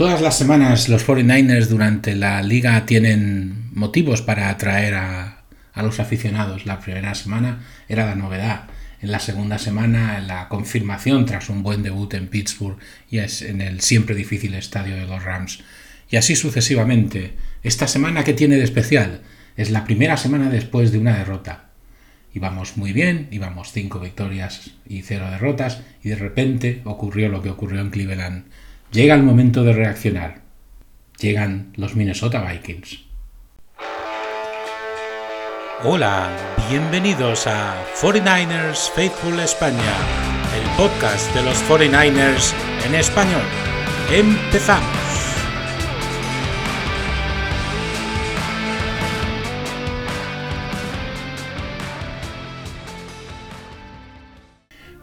Todas las semanas los 49ers durante la liga tienen motivos para atraer a, los aficionados. La primera semana era la novedad. En la segunda semana la confirmación tras un buen debut en Pittsburgh y es en el siempre difícil estadio de los Rams. Y así sucesivamente. Esta semana que tiene de especial es la primera semana después de una derrota. Íbamos muy bien, íbamos cinco victorias y cero derrotas y de repente ocurrió lo que ocurrió en Cleveland Llega el momento de reaccionar. Llegan los Minnesota Vikings. Hola, bienvenidos a 49ers Faithful España, el podcast de los 49ers en español. Empezamos.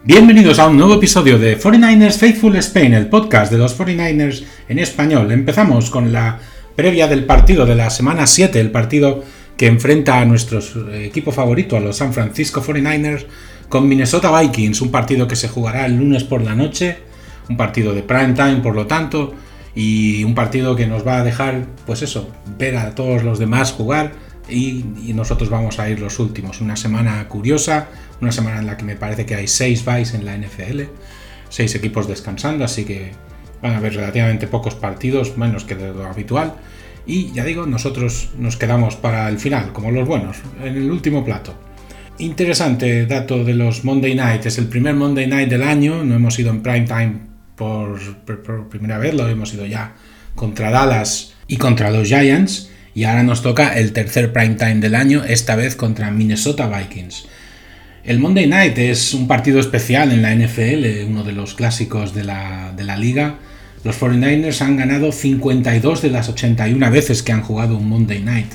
Bienvenidos a un nuevo episodio de 49ers Faithful Spain, el podcast de los 49ers en español. Empezamos con la previa del partido de la semana 7, el partido que enfrenta a nuestro equipo favorito, a los San Francisco 49ers, con Minnesota Vikings, un partido que se jugará el lunes por la noche, un partido de prime time por lo tanto, y un partido que nos va a dejar, pues eso, ver a todos los demás jugar y, nosotros vamos a ir los últimos. Una semana curiosa, una semana en la que me parece que hay seis buys en la NFL, seis equipos descansando, así que van a haber relativamente pocos partidos, menos que de lo habitual. Y ya digo, nosotros nos quedamos para el final, como los buenos, en el último plato. Interesante dato de los Monday Night, es el primer Monday Night del año, no hemos ido en prime time por, por primera vez, lo hemos ido ya contra Dallas y contra los Giants. Y ahora nos toca el tercer prime time del año, esta vez contra Minnesota Vikings. El Monday Night es un partido especial en la NFL, uno de los clásicos de la, liga. Los 49ers han ganado 52 de las 81 veces que han jugado un Monday Night.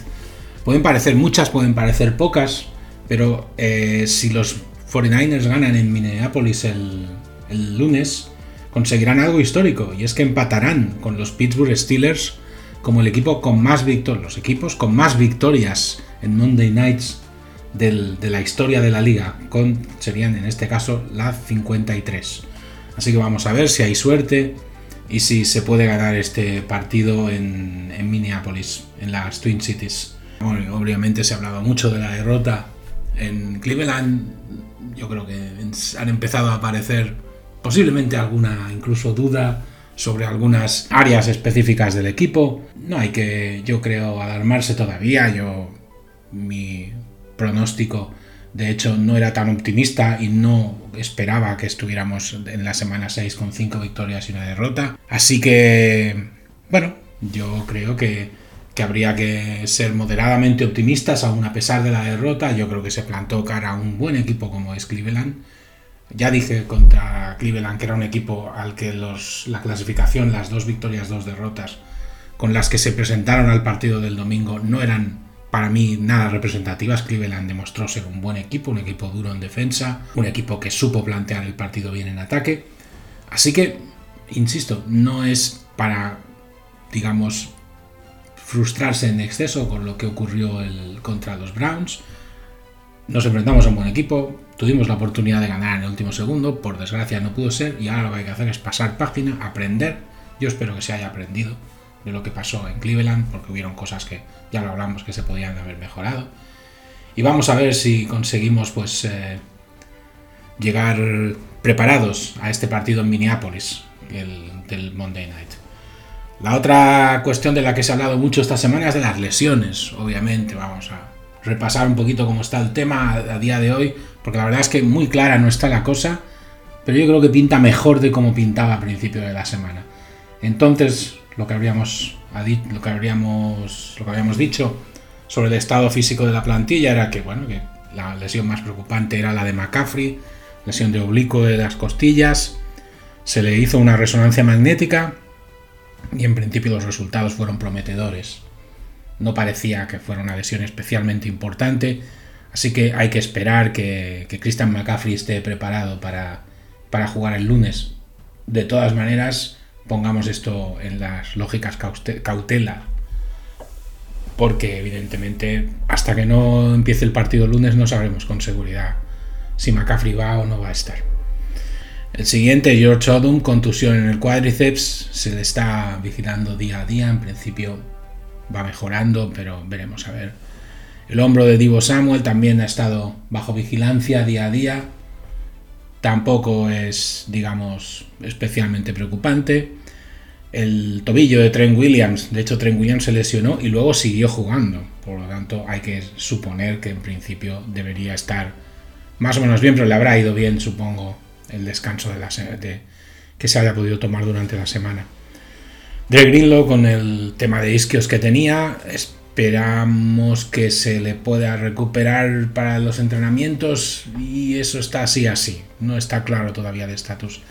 Pueden parecer muchas, pueden parecer pocas, pero eh, si los 49ers ganan en Minneapolis el, lunes, conseguirán algo histórico, y es que empatarán con los Pittsburgh Steelers como el equipo con más victorias, los equipos con más victorias en Monday Nights de la historia de la liga, serían en este caso la 53. Así que vamos a ver si hay suerte y si se puede ganar este partido en, en Minneapolis, en las Twin Cities. obviamente se ha hablado mucho de la derrota en Cleveland. Yo creo que han empezado a aparecer posiblemente alguna incluso duda sobre algunas áreas específicas del equipo. No hay que, yo creo, alarmarse todavía. Yo mi pronóstico. De hecho, no era tan optimista y no esperaba que estuviéramos en la semana 6 con 5 victorias y una derrota. Así que, bueno, yo creo que, habría que ser moderadamente optimistas, aún a pesar de la derrota. Yo creo que se plantó cara a un buen equipo como es Cleveland. Ya dije contra Cleveland que era un equipo al que los, la clasificación, las dos victorias, dos derrotas, con las que se presentaron al partido del domingo, no eran para mí nada representativas. Cleveland demostró ser un buen equipo, un equipo duro en defensa, un equipo que supo plantear el partido bien en ataque. Así que, insisto, no es para, digamos, frustrarse en exceso con lo que ocurrió el, contra los Browns. Nos enfrentamos a un buen equipo, tuvimos la oportunidad de ganar en el último segundo, por desgracia no pudo ser y ahora lo que hay que hacer es pasar página, aprender. Yo espero que se haya aprendido de lo que pasó en Cleveland, porque hubieron cosas que ya lo hablamos que se podían haber mejorado. Y vamos a ver si conseguimos pues eh, llegar preparados a este partido en Minneapolis, el, del Monday Night. La otra cuestión de la que se ha hablado mucho esta semana es de las lesiones, obviamente. Vamos a repasar un poquito cómo está el tema a día de hoy, porque la verdad es que muy clara no está la cosa, pero yo creo que pinta mejor de como pintaba a principio de la semana. Entonces, lo que lo que lo que habíamos dicho sobre el estado físico de la plantilla era que, bueno, que la lesión más preocupante era la de McCaffrey, lesión de oblicuo de las costillas. Se le hizo una resonancia magnética y en principio los resultados fueron prometedores. No parecía que fuera una lesión especialmente importante, así que hay que esperar que, que Christian McCaffrey esté preparado para, para jugar el lunes. De todas maneras, pongamos esto en las lógicas cautela, porque evidentemente hasta que no empiece el partido el lunes no sabremos con seguridad si McCaffrey va o no va a estar. El siguiente, George Odom, contusión en el cuádriceps, se le está vigilando día a día, en principio va mejorando, pero veremos a ver. El hombro de Divo Samuel también ha estado bajo vigilancia día a día, tampoco es, digamos, especialmente preocupante. El tobillo de Trent Williams, de hecho Trent Williams se lesionó y luego siguió jugando, por lo tanto hay que suponer que en principio debería estar más o menos bien, pero le habrá ido bien, supongo, el descanso de la que se haya podido tomar durante la semana. Dre Greenlow con el tema de isquios que tenía, esperamos que se le pueda recuperar para los entrenamientos y eso está así así, no está claro todavía el estatus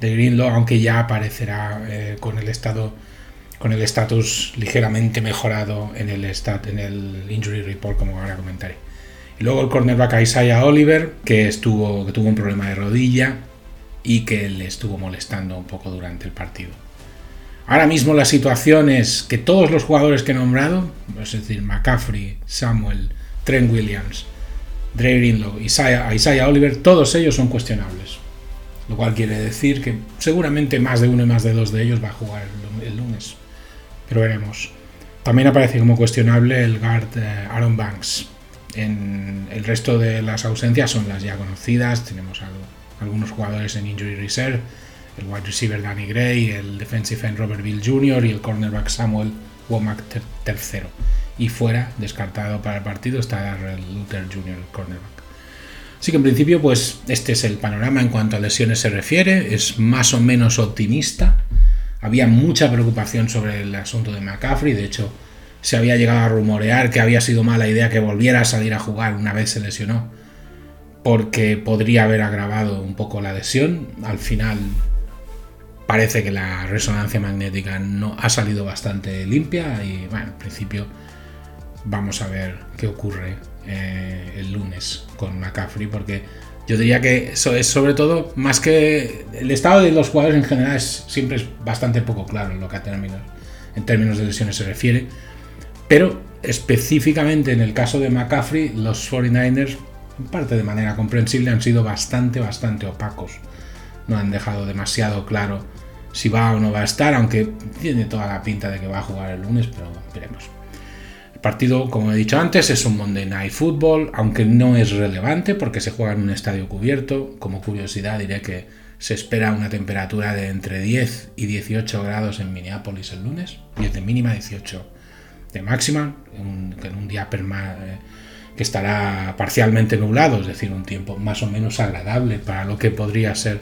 de Greenlow, aunque ya aparecerá eh, con el estado con el estatus ligeramente mejorado en el stat, en el injury report como ahora comentaré. Y luego el cornerback Isaiah Oliver, que, estuvo, que tuvo un problema de rodilla y que le estuvo molestando un poco durante el partido. Ahora mismo la situación es que todos los jugadores que he nombrado, es decir, McCaffrey, Samuel, Trent Williams, Dre Greenlow, Isaiah, Isaiah Oliver, todos ellos son cuestionables. Lo cual quiere decir que seguramente más de uno y más de dos de ellos va a jugar el lunes. Pero veremos. También aparece como cuestionable el guard eh, Aaron Banks. En el resto de las ausencias son las ya conocidas. Tenemos algunos jugadores en injury reserve. El wide receiver Danny Gray, el defensive end Robert Bill Jr. y el cornerback Samuel Womack III. Y fuera, descartado para el partido, está Darrell Luther Jr., el cornerback. Así que en principio, pues este es el panorama en cuanto a lesiones se refiere. Es más o menos optimista. Había mucha preocupación sobre el asunto de McCaffrey. De hecho, se había llegado a rumorear que había sido mala idea que volviera a salir a jugar una vez se lesionó, porque podría haber agravado un poco la lesión. Al final parece que la resonancia magnética no ha salido bastante limpia y bueno, en principio vamos a ver qué ocurre eh, el lunes con McCaffrey porque yo diría que eso es sobre todo más que el estado de los jugadores en general es, siempre es bastante poco claro en lo que a términos, en términos de lesiones se refiere pero específicamente en el caso de McCaffrey, los 49ers, en parte de manera comprensible, han sido bastante, bastante opacos. No han dejado demasiado claro si va o no va a estar, aunque tiene toda la pinta de que va a jugar el lunes, pero veremos. El partido, como he dicho antes, es un Monday Night Football, aunque no es relevante porque se juega en un estadio cubierto. Como curiosidad diré que se espera una temperatura de entre 10 y 18 grados en Minneapolis el lunes, 10 de mínima, 18 de máxima, en un día eh, que estará parcialmente nublado, es decir, un tiempo más o menos agradable para lo que podría ser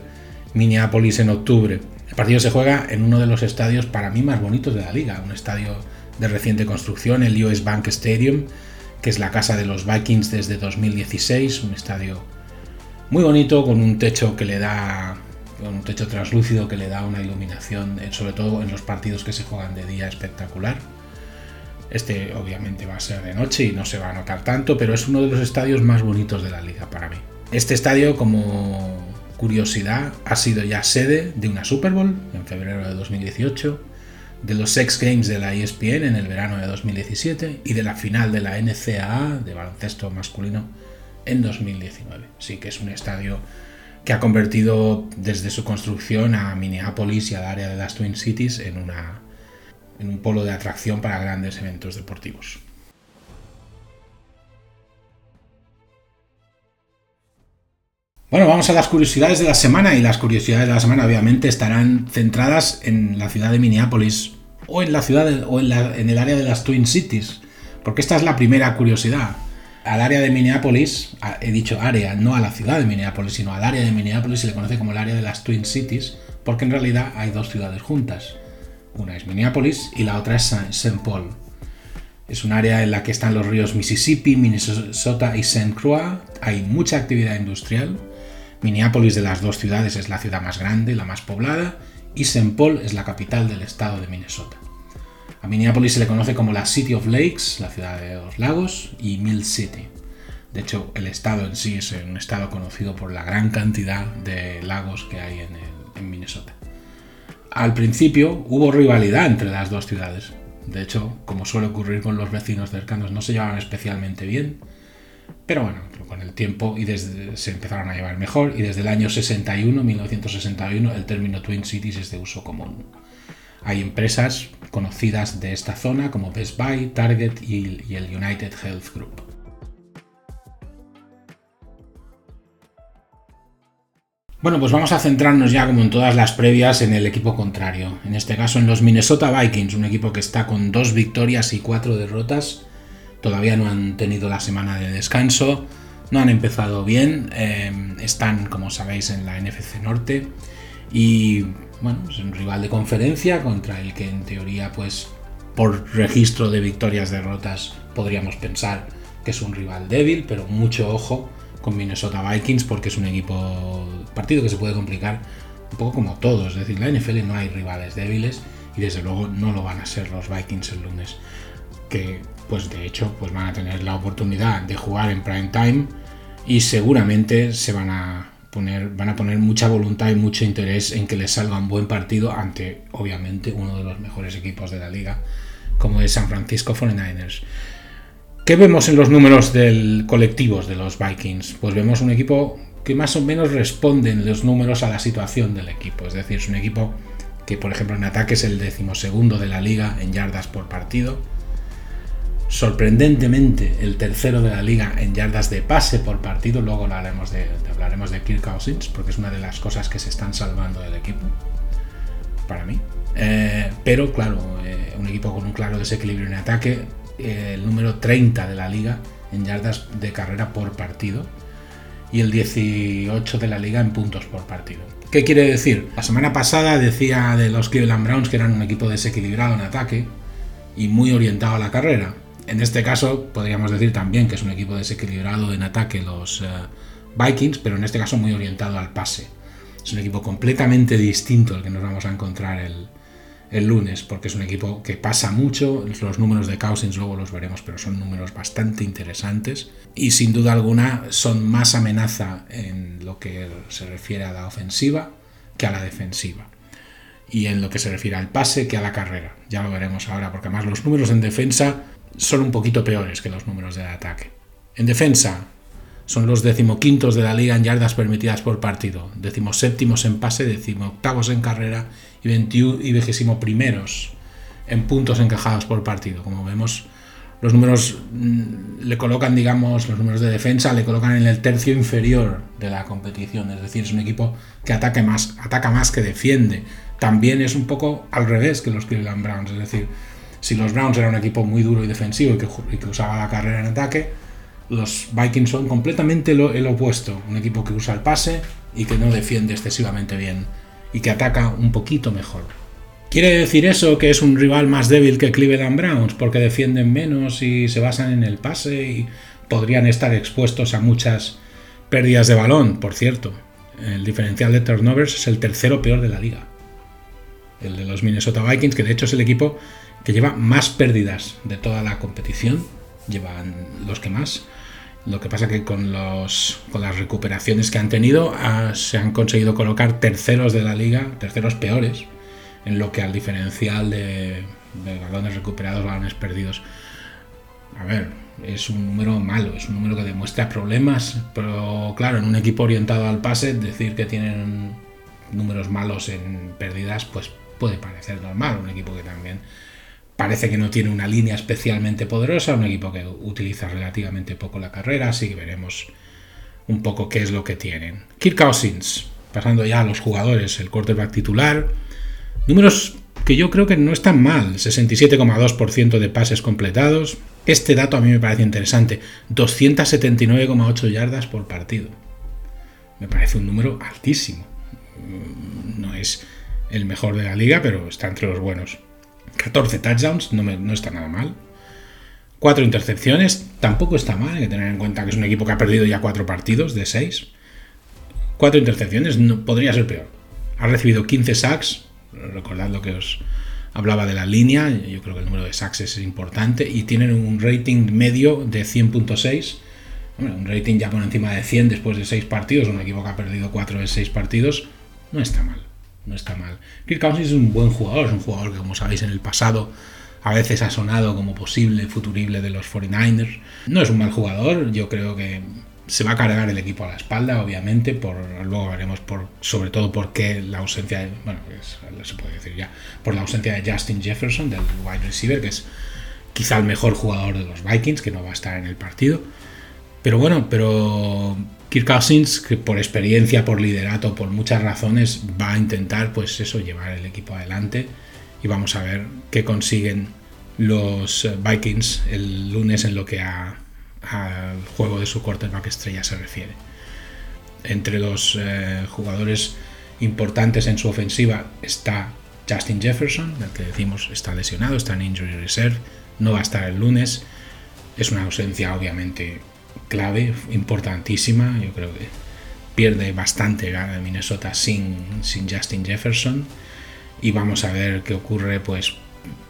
Minneapolis en octubre. El partido se juega en uno de los estadios para mí más bonitos de la liga, un estadio de reciente construcción, el US Bank Stadium, que es la casa de los Vikings desde 2016, un estadio muy bonito con un techo que le da un techo translúcido que le da una iluminación, eh, sobre todo en los partidos que se juegan de día espectacular. Este obviamente va a ser de noche y no se va a notar tanto, pero es uno de los estadios más bonitos de la liga para mí. Este estadio, como curiosidad, ha sido ya sede de una Super Bowl en febrero de 2018, de los Sex Games de la ESPN en el verano de 2017 y de la final de la NCAA de baloncesto masculino en 2019. Sí que es un estadio que ha convertido desde su construcción a Minneapolis y al área de las Twin Cities en una en un polo de atracción para grandes eventos deportivos. Bueno, vamos a las curiosidades de la semana y las curiosidades de la semana obviamente estarán centradas en la ciudad de Minneapolis o en la ciudad o en, el área de las Twin Cities, porque esta es la primera curiosidad. Al área de Minneapolis, he dicho área, no a la ciudad de Minneapolis, sino al área de Minneapolis se le conoce como el área de las Twin Cities, porque en realidad hay dos ciudades juntas. Una es Minneapolis y la otra es St. Paul. Es un área en la que están los ríos Mississippi, Minnesota y St. Croix. Hay mucha actividad industrial. Minneapolis de las dos ciudades es la ciudad más grande, la más poblada, y St. Paul es la capital del estado de Minnesota. A Minneapolis se le conoce como la City of Lakes, la ciudad de los lagos, y Mill City. De hecho, el estado en sí es un estado conocido por la gran cantidad de lagos que hay en Minnesota al principio hubo rivalidad entre las dos ciudades. De hecho, como suele ocurrir con los vecinos cercanos, no se llevaban especialmente bien. Pero bueno, con el tiempo y desde, se empezaron a llevar mejor y desde el año 61, 1961, el término Twin Cities es de uso común. Hay empresas conocidas de esta zona como Best Buy, Target y el United Health Group. Bueno, pues vamos a centrarnos ya como en todas las previas en el equipo contrario. En este caso en los Minnesota Vikings, un equipo que está con dos victorias y cuatro derrotas. Todavía no han tenido la semana de descanso, no han empezado bien, eh, están como sabéis en la NFC Norte y bueno, es un rival de conferencia contra el que en teoría pues por registro de victorias derrotas podríamos pensar que es un rival débil, pero mucho ojo con Minnesota Vikings porque es un equipo partido que se puede complicar un poco como todos. Es decir, la NFL no hay rivales débiles y desde luego no lo van a ser los Vikings el lunes. Que pues de hecho pues van a tener la oportunidad de jugar en prime time y seguramente se van a poner, van a poner mucha voluntad y mucho interés en que les salga un buen partido ante obviamente uno de los mejores equipos de la liga como es San Francisco 49ers. ¿Qué vemos en los números del colectivos de los Vikings? Pues vemos un equipo que más o menos responde en los números a la situación del equipo. Es decir, es un equipo que, por ejemplo, en ataque es el decimosegundo de la liga en yardas por partido. Sorprendentemente, el tercero de la liga en yardas de pase por partido. Luego hablaremos de, hablaremos de Kirk porque es una de las cosas que se están salvando del equipo. Para mí. Eh, pero, claro, eh, un equipo con un claro desequilibrio en ataque el número 30 de la liga en yardas de carrera por partido y el 18 de la liga en puntos por partido. ¿Qué quiere decir? La semana pasada decía de los Cleveland Browns que eran un equipo desequilibrado en ataque y muy orientado a la carrera. En este caso podríamos decir también que es un equipo desequilibrado en ataque los eh, Vikings, pero en este caso muy orientado al pase. Es un equipo completamente distinto al que nos vamos a encontrar el, el lunes, porque es un equipo que pasa mucho. Los números de Cousins luego los veremos, pero son números bastante interesantes. Y sin duda alguna son más amenaza en lo que se refiere a la ofensiva que a la defensiva. Y en lo que se refiere al pase que a la carrera. Ya lo veremos ahora, porque además los números en defensa son un poquito peores que los números del ataque. En defensa, son los decimoquintos de la liga en yardas permitidas por partido, decimoséptimos en pase, decimoctavos en carrera y, 21, y vigésimo primeros en puntos encajados por partido. Como vemos, los números mm, le colocan, digamos, los números de defensa le colocan en el tercio inferior de la competición. Es decir, es un equipo que ataque más, ataca más que defiende. También es un poco al revés que los Cleveland Browns. Es decir, si los Browns eran un equipo muy duro y defensivo y que, usaba la carrera en ataque, los Vikings son completamente el opuesto. Un equipo que usa el pase y que no defiende excesivamente bien y que ataca un poquito mejor. ¿Quiere decir eso que es un rival más débil que Cleveland Browns porque defienden menos y se basan en el pase y podrían estar expuestos a muchas pérdidas de balón? Por cierto, el diferencial de turnovers es el tercero peor de la liga. El de los Minnesota Vikings, que de hecho es el equipo que lleva más pérdidas de toda la competición, llevan los que más. Lo que pasa que con, los, con las recuperaciones que han tenido ah, se han conseguido colocar terceros de la liga, terceros peores, en lo que al diferencial de, balones recuperados, balones perdidos. A ver, es un número malo, es un número que demuestra problemas, pero claro, en un equipo orientado al pase, decir que tienen números malos en pérdidas, pues puede parecer normal, un equipo que también Parece que no tiene una línea especialmente poderosa, un equipo que utiliza relativamente poco la carrera, así que veremos un poco qué es lo que tienen. Kirk Cousins, pasando ya a los jugadores, el quarterback titular, números que yo creo que no están mal, 67,2% de pases completados. Este dato a mí me parece interesante, 279,8 yardas por partido. Me parece un número altísimo. No es el mejor de la liga, pero está entre los buenos. 14 touchdowns, no, está nada mal. 4 intercepciones, tampoco está mal, hay que tener en cuenta que es un equipo que ha perdido ya 4 partidos de 6. 4 intercepciones, no, podría ser peor. Ha recibido 15 sacks, recordad lo que os hablaba de la línea, yo creo que el número de sacks es importante, y tienen un rating medio de 100.6. un rating ya por encima de 100 después de 6 partidos, un equipo que ha perdido 4 de 6 partidos, no está mal no está mal. Kirk Cousins es un buen jugador, es un jugador que, como sabéis, en el pasado a veces ha sonado como posible futurible de los 49ers. No es un mal jugador, yo creo que se va a cargar el equipo a la espalda, obviamente, por luego veremos por sobre todo por qué la ausencia bueno, se puede decir ya, por la ausencia de Justin Jefferson del wide receiver, que es quizá el mejor jugador de los Vikings, que no va a estar en el partido. Pero bueno, pero Kirk Cousins, que por experiencia, por liderato, por muchas razones, va a intentar, pues eso, llevar el equipo adelante. Y vamos a ver qué consiguen los Vikings el lunes en lo que al juego de su quarterback estrella se refiere. Entre los eh, jugadores importantes en su ofensiva está Justin Jefferson, el que decimos está lesionado, está en injury reserve, no va a estar el lunes. Es una ausencia obviamente clave, importantísima. Yo creo que pierde bastante Minnesota sin, sin Justin Jefferson. Y vamos a ver qué ocurre, pues,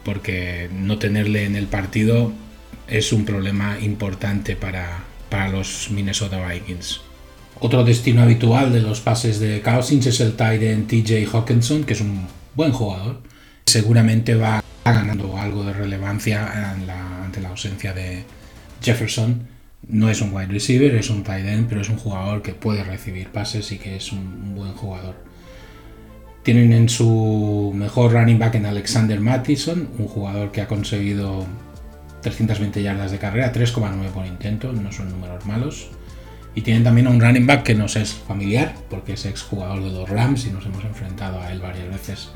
porque no tenerle en el partido es un problema importante para, para los Minnesota Vikings. Otro destino habitual de los pases de Cousins es el tight end TJ Hawkinson, que es un buen jugador. Seguramente va ganando algo de relevancia ante la ausencia de Jefferson. No es un wide receiver, es un tight end, pero es un jugador que puede recibir pases y que es un, buen jugador. Tienen en su mejor running back en Alexander Mattison, un jugador que ha conseguido 320 yardas de carrera, 3,9 por intento, no son números malos. Y tienen también a un running back que nos es familiar, porque es ex jugador de los Rams y nos hemos enfrentado a él varias veces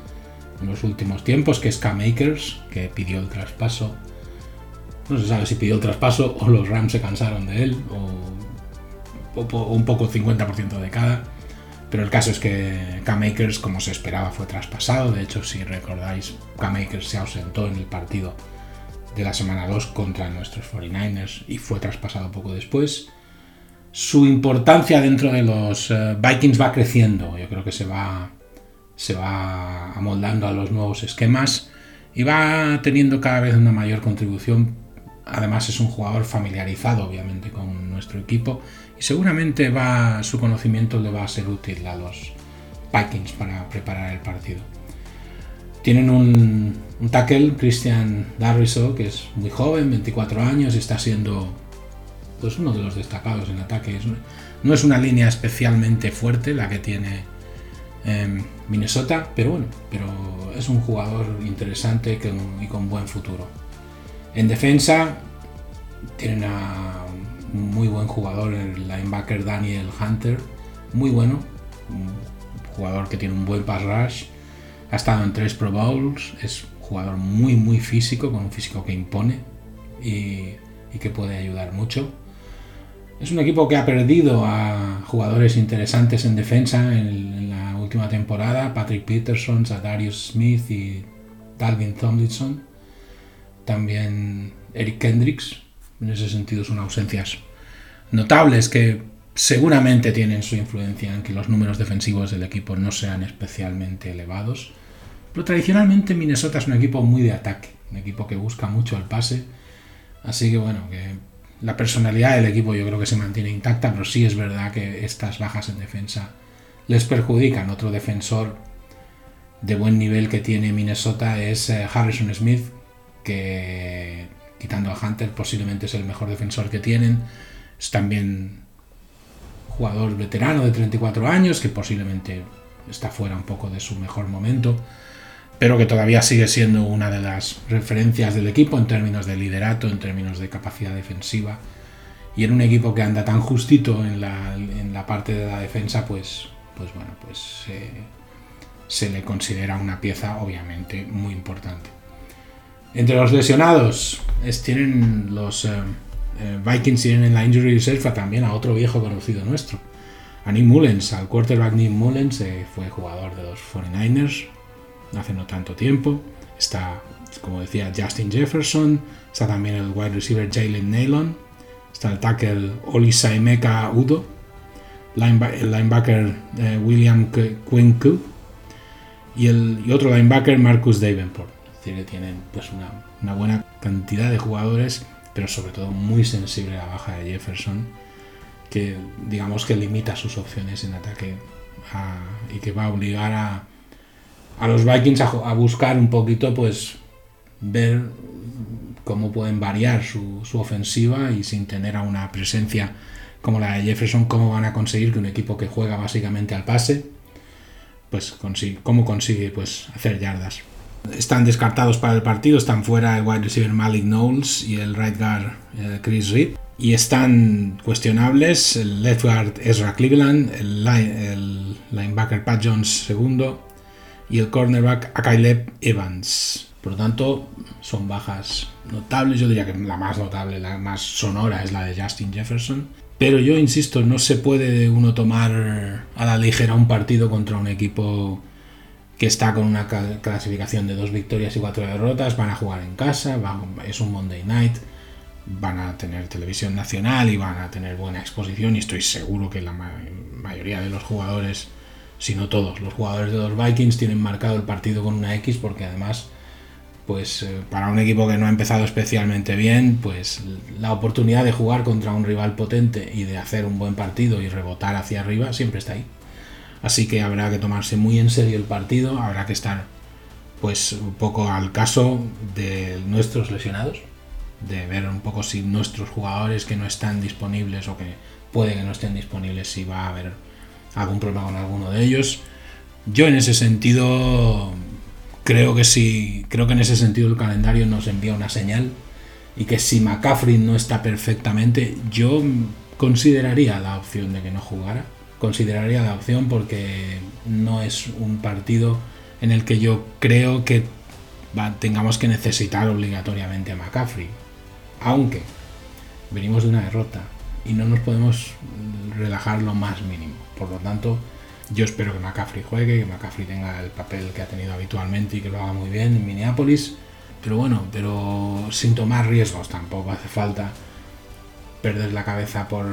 en los últimos tiempos, que es K-Makers, que pidió el traspaso. No se sabe si pidió el traspaso o los Rams se cansaron de él, o, un poco 50% de cada. Pero el caso es que K-Makers, como se esperaba, fue traspasado. De hecho, si recordáis, K-Makers se ausentó en el partido de la semana 2 contra nuestros 49ers y fue traspasado poco después. Su importancia dentro de los eh, Vikings va creciendo. Yo creo que se va se va amoldando a los nuevos esquemas y va teniendo cada vez una mayor contribución. Además es un jugador familiarizado obviamente con nuestro equipo y seguramente va, su conocimiento le va a ser útil a los Vikings para preparar el partido. Tienen un, tackle, Christian Darriso, que es muy joven, 24 años, y está siendo pues, uno de los destacados en ataque. no es una línea especialmente fuerte la que tiene Minnesota, pero bueno, pero es un jugador interesante y con buen futuro. En defensa tienen a un muy buen jugador, el linebacker Daniel Hunter, muy bueno, un jugador que tiene un buen pass rush, ha estado en tres Pro Bowls, es un jugador muy muy físico, con un físico que impone y que puede ayudar mucho. Es un equipo que ha perdido a jugadores interesantes en defensa en, la última temporada, Patrick Peterson, Darius Smith y Dalvin Tomlinson. También Eric Kendricks. En ese sentido son ausencias notables que seguramente tienen su influencia en que los números defensivos del equipo no sean especialmente elevados. Pero tradicionalmente Minnesota es un equipo muy de ataque, un equipo que busca mucho el pase. Así que bueno, que la personalidad del equipo yo creo que se mantiene intacta, pero sí es verdad que estas bajas en defensa les perjudican. Otro defensor de buen nivel que tiene Minnesota es eh, Harrison Smith, que quitando a Hunter posiblemente es el mejor defensor que tienen. Es también jugador veterano de 34 años, que posiblemente está fuera un poco de su mejor momento pero que todavía sigue siendo una de las referencias del equipo en términos de liderato, en términos de capacidad defensiva. Y en un equipo que anda tan justito en la, parte de la defensa, pues, pues bueno, pues se le considera una pieza obviamente muy importante. Entre los lesionados, tienen los eh, eh, Vikings tienen en la injury reserve también a otro viejo conocido nuestro, a Nick Mullens, al quarterback Nick Mullens, eh, fue jugador de los 49ers, hace no tanto tiempo. Está, como decía, Justin Jefferson. Está también el wide receiver Jalen Nailon. Está el tackle Olisaimeka Udo. el linebacker eh, William Quinku. Y, el, y otro linebacker Marcus Davenport. Es decir, que tienen pues, una, una buena cantidad de jugadores, pero sobre todo muy sensible a la baja de Jefferson, que digamos que limita sus opciones en ataque y que va a obligar a, a los Vikings a, buscar un poquito, pues, ver cómo pueden variar su, ofensiva y sin tener a una presencia como la de Jefferson, cómo van a conseguir que un equipo que juega básicamente al pase, pues consigue, cómo consigue pues, hacer yardas. Están descartados para el partido, están fuera el wide receiver Malik Knowles y el right guard eh, Chris Reed. Y están cuestionables el left guard Ezra Cleveland, el, el linebacker Pat Jones segundo y el cornerback Akaileb Evans. Por lo tanto, son bajas notables. Yo diría que la más notable, la más sonora es la de Justin Jefferson. Pero yo insisto, no se puede uno tomar a la ligera un partido contra un equipo que está con una clasificación de dos victorias y cuatro derrotas. Van a jugar en casa, es un Monday night, van a tener televisión nacional y van a tener buena exposición. Y estoy seguro que la mayoría de los jugadores, si no todos, los jugadores de los Vikings tienen marcado el partido con una X porque además pues eh, para un equipo que no ha empezado especialmente bien, pues la oportunidad de jugar contra un rival potente y de hacer un buen partido y rebotar hacia arriba siempre está ahí. Así que habrá que tomarse muy en serio el partido, habrá que estar pues un poco al caso de nuestros lesionados, de ver un poco si nuestros jugadores que no están disponibles o que puede que no estén disponibles, si va a haber algún problema con alguno de ellos. Yo en ese sentido creo que sí, creo que en ese sentido el calendario nos envía una señal y que si McCaffrey no está perfectamente, yo consideraría la opción de que no jugara. Consideraría la opción porque no es un partido en el que yo creo que tengamos que necesitar obligatoriamente a McCaffrey. Aunque venimos de una derrota y no nos podemos relajar lo más mínimo. Por lo tanto, yo espero que McCaffrey juegue, que McCaffrey tenga el papel que ha tenido habitualmente y que lo haga muy bien en Minneapolis. Pero bueno, pero sin tomar riesgos tampoco hace falta perder la cabeza por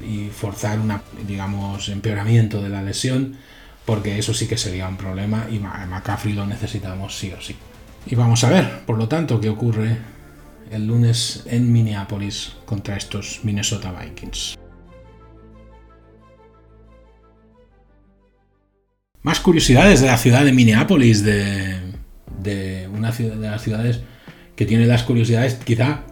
y forzar un digamos empeoramiento de la lesión porque eso sí que sería un problema y McCaffrey lo necesitamos sí o sí. Y vamos a ver, por lo tanto, qué ocurre el lunes en Minneapolis contra estos Minnesota Vikings. Más curiosidades de la ciudad de Minneapolis, de, una ciudad, de las ciudades que tiene las curiosidades, quizá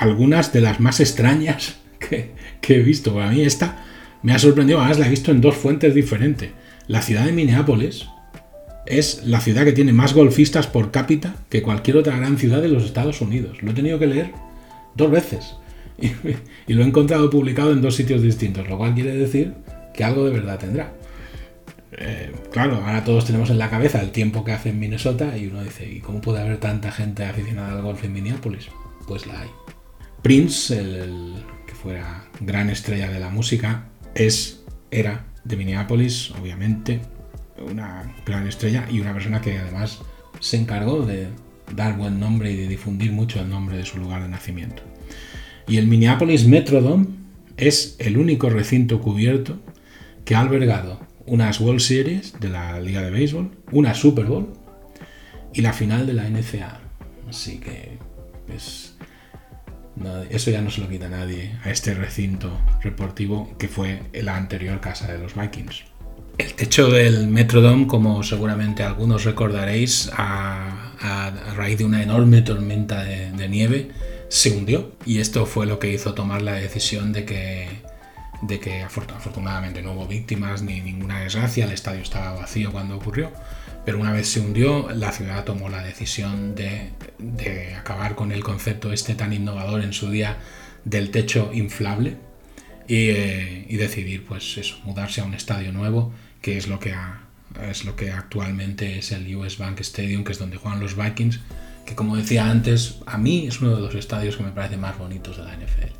algunas de las más extrañas que, he visto. Para mí esta me ha sorprendido, además la he visto en dos fuentes diferentes. La ciudad de Minneapolis es la ciudad que tiene más golfistas por cápita que cualquier otra gran ciudad de los Estados Unidos. Lo he tenido que leer dos veces y, lo he encontrado publicado en dos sitios distintos, lo cual quiere decir que algo de verdad tendrá. Eh, claro, ahora todos tenemos en la cabeza el tiempo que hace en Minnesota y uno dice, ¿y cómo puede haber tanta gente aficionada al golf en Minneapolis? Pues la hay. Prince, el, que fuera gran estrella de la música, es, era de Minneapolis, obviamente, una gran estrella y una persona que además se encargó de dar buen nombre y de difundir mucho el nombre de su lugar de nacimiento. Y el Minneapolis Metrodome es el único recinto cubierto que ha albergado unas World Series de la Liga de Béisbol, una Super Bowl y la final de la NCA. Así que, pues, eso ya no se lo quita nadie a este recinto deportivo que fue la anterior casa de los Vikings. El techo del Metrodome, como seguramente algunos recordaréis, a, raíz de una enorme tormenta de nieve, se hundió. Y esto fue lo que hizo tomar la decisión de que de que afortunadamente no hubo víctimas ni ninguna desgracia, el estadio estaba vacío cuando ocurrió, pero una vez se hundió, la ciudad tomó la decisión de, acabar con el concepto este tan innovador en su día del techo inflable y, decidir pues eso, mudarse a un estadio nuevo, que es lo que, es lo que actualmente es el US Bank Stadium, que es donde juegan los Vikings, que como decía antes, a mí es uno de los estadios que me parece más bonitos de la NFL.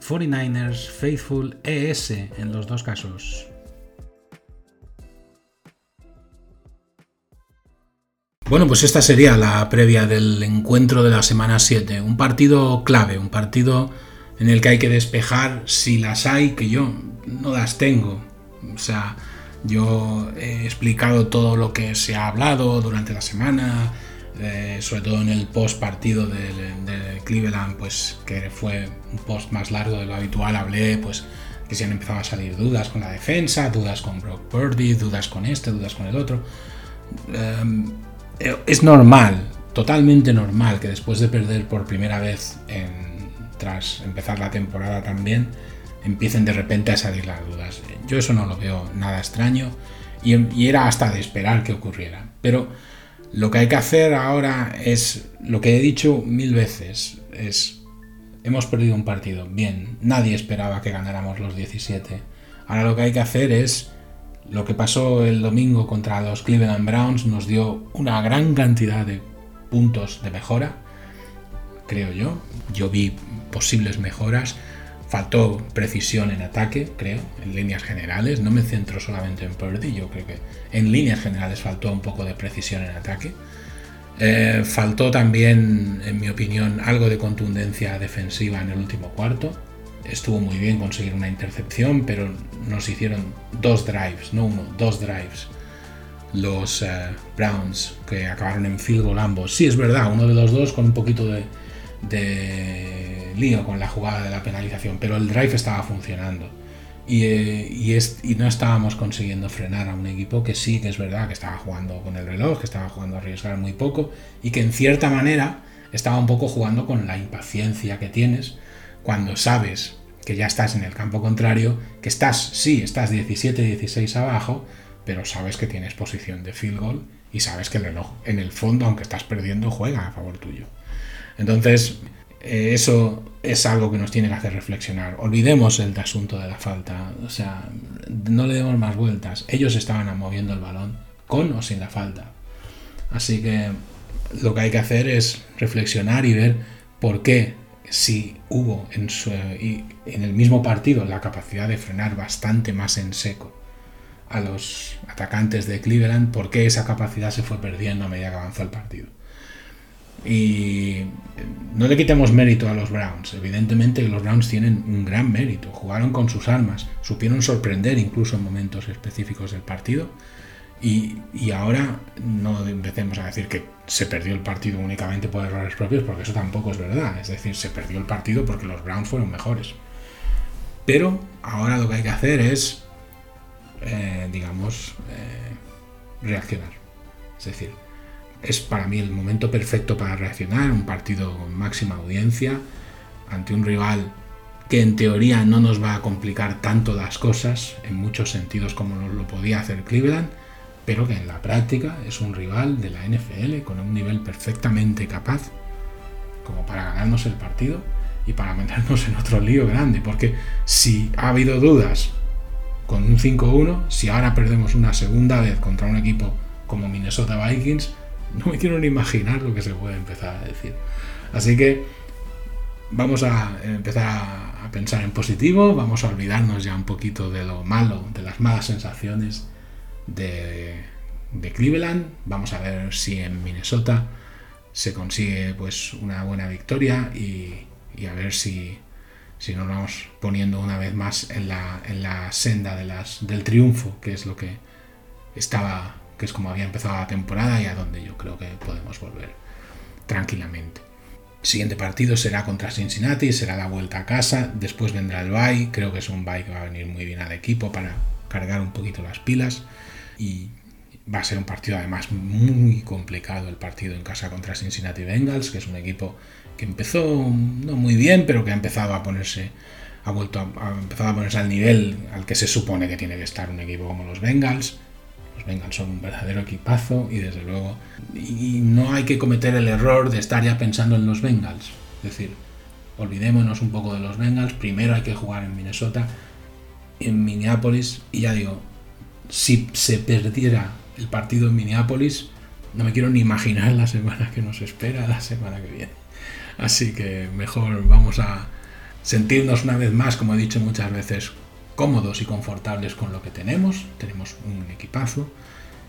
49ers Faithful ES en los dos casos. Bueno, pues esta sería la previa del encuentro de la semana 7. Un partido clave, un partido en el que hay que despejar si las hay, que yo no las tengo. O sea, yo he explicado todo lo que se ha hablado durante la semana, eh, sobre todo en el post partido de, Cleveland, pues que fue un post más largo de lo habitual, hablé pues que se han empezado a salir dudas con la defensa, dudas con Brock Purdy, dudas con este, dudas con el otro. Em, eh, es normal, totalmente normal que después de perder por primera vez tras empezar la temporada también, empiecen de repente a salir las dudas. Yo eso no lo veo nada extraño y, era hasta de esperar que ocurriera. Pero lo que hay que hacer ahora es lo que he dicho mil veces, es hemos perdido un partido, bien, nadie esperaba que ganáramos los 17. Ahora lo que hay que hacer es lo que pasó el domingo contra los Cleveland Browns nos dio una gran cantidad de puntos de mejora, creo yo. Yo vi posibles mejoras Faltó precisión en ataque, creo, en líneas generales. No me centro solamente en Purdy, yo creo que en líneas generales faltó un poco de precisión en ataque. Eh, faltó también, en mi opinión, algo de contundencia defensiva en el último cuarto. Estuvo muy bien conseguir una intercepción, pero nos hicieron dos drives, no uno, dos drives. Los eh, Browns que acabaron en field goal ambos. Sí, es verdad, uno de los dos con un poquito de lío con la jugada de la penalización, pero el drive estaba funcionando. Y, eh, y, no estábamos consiguiendo frenar a un equipo que sí, que es verdad, que estaba jugando con el reloj, que estaba jugando a arriesgar muy poco y que en cierta manera estaba un poco jugando con la impaciencia que tienes cuando sabes que ya estás en el campo contrario, que estás, sí, estás 17-16 abajo, pero sabes que tienes posición de field goal y sabes que el reloj en el fondo, aunque estás perdiendo, juega a favor tuyo. Entonces, eh, eso es algo que nos tiene que hacer reflexionar. Olvidemos el asunto de la falta, o sea, no le demos más vueltas. Ellos estaban moviendo el balón, con o sin la falta. Así que lo que hay que hacer es reflexionar y ver por qué si hubo en, en el mismo partido la capacidad de frenar bastante más en seco a los atacantes de Cleveland, por qué esa capacidad se fue perdiendo a medida que avanzó el partido. Y no le quitemos mérito a los Browns. Evidentemente los Browns tienen un gran mérito. Jugaron con sus armas, supieron sorprender incluso en momentos específicos del partido. Y, ahora no empecemos a decir que se perdió el partido únicamente por errores propios, porque eso tampoco es verdad. Es decir, se perdió el partido porque los Browns fueron mejores. Pero ahora lo que hay que hacer es, eh, digamos, eh, reaccionar. Es decir, es para mí el momento perfecto para reaccionar, un partido con máxima audiencia, ante un rival que en teoría no nos va a complicar tanto las cosas, en muchos sentidos como nos lo podía hacer Cleveland, pero que en la práctica es un rival de la NFL con un nivel perfectamente capaz como para ganarnos el partido y para meternos en otro lío grande, porque si ha habido dudas con un 5-1, si ahora perdemos una segunda vez contra un equipo como Minnesota Vikings, no me quiero ni imaginar lo que se puede empezar a decir. Así que vamos a empezar a pensar en positivo, vamos a olvidarnos ya un poquito de lo malo, de las malas sensaciones de, Cleveland. Vamos a ver si en Minnesota se consigue pues una buena victoria y, a ver si, si nos vamos poniendo una vez más en la, en la senda del triunfo, que es lo que estaba que es como había empezado la temporada y a donde yo creo que podemos volver tranquilamente. siguiente partido será contra Cincinnati, será la vuelta a casa, después vendrá el bye, creo que es un bye que va a venir muy bien al equipo para cargar un poquito las pilas y va a ser un partido además muy complicado el partido en casa contra Cincinnati Bengals, que es un equipo que empezó no muy bien, pero que ha empezado a ponerse ha vuelto a, ha empezado a ponerse al nivel al que se supone que tiene que estar un equipo como los Bengals vengan son un verdadero equipazo y desde luego y no hay que cometer el error de estar ya pensando en los Bengals. Es decir, olvidémonos un poco de los Bengals, primero hay que jugar en Minnesota, en Minneapolis y ya digo, si se perdiera el partido en Minneapolis, no me quiero ni imaginar la semana que nos espera la semana que viene. Así que mejor vamos a sentirnos una vez más, como he dicho muchas veces, cómodos y confortables con lo que tenemos, tenemos un equipazo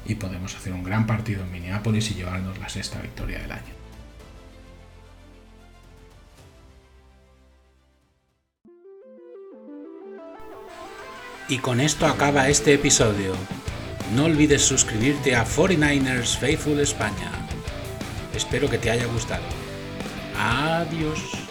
y podemos hacer un gran partido en Minneapolis y llevarnos la sexta victoria del año. Y con esto acaba este episodio. No olvides suscribirte a 49ers Faithful España. Espero que te haya gustado. Adiós.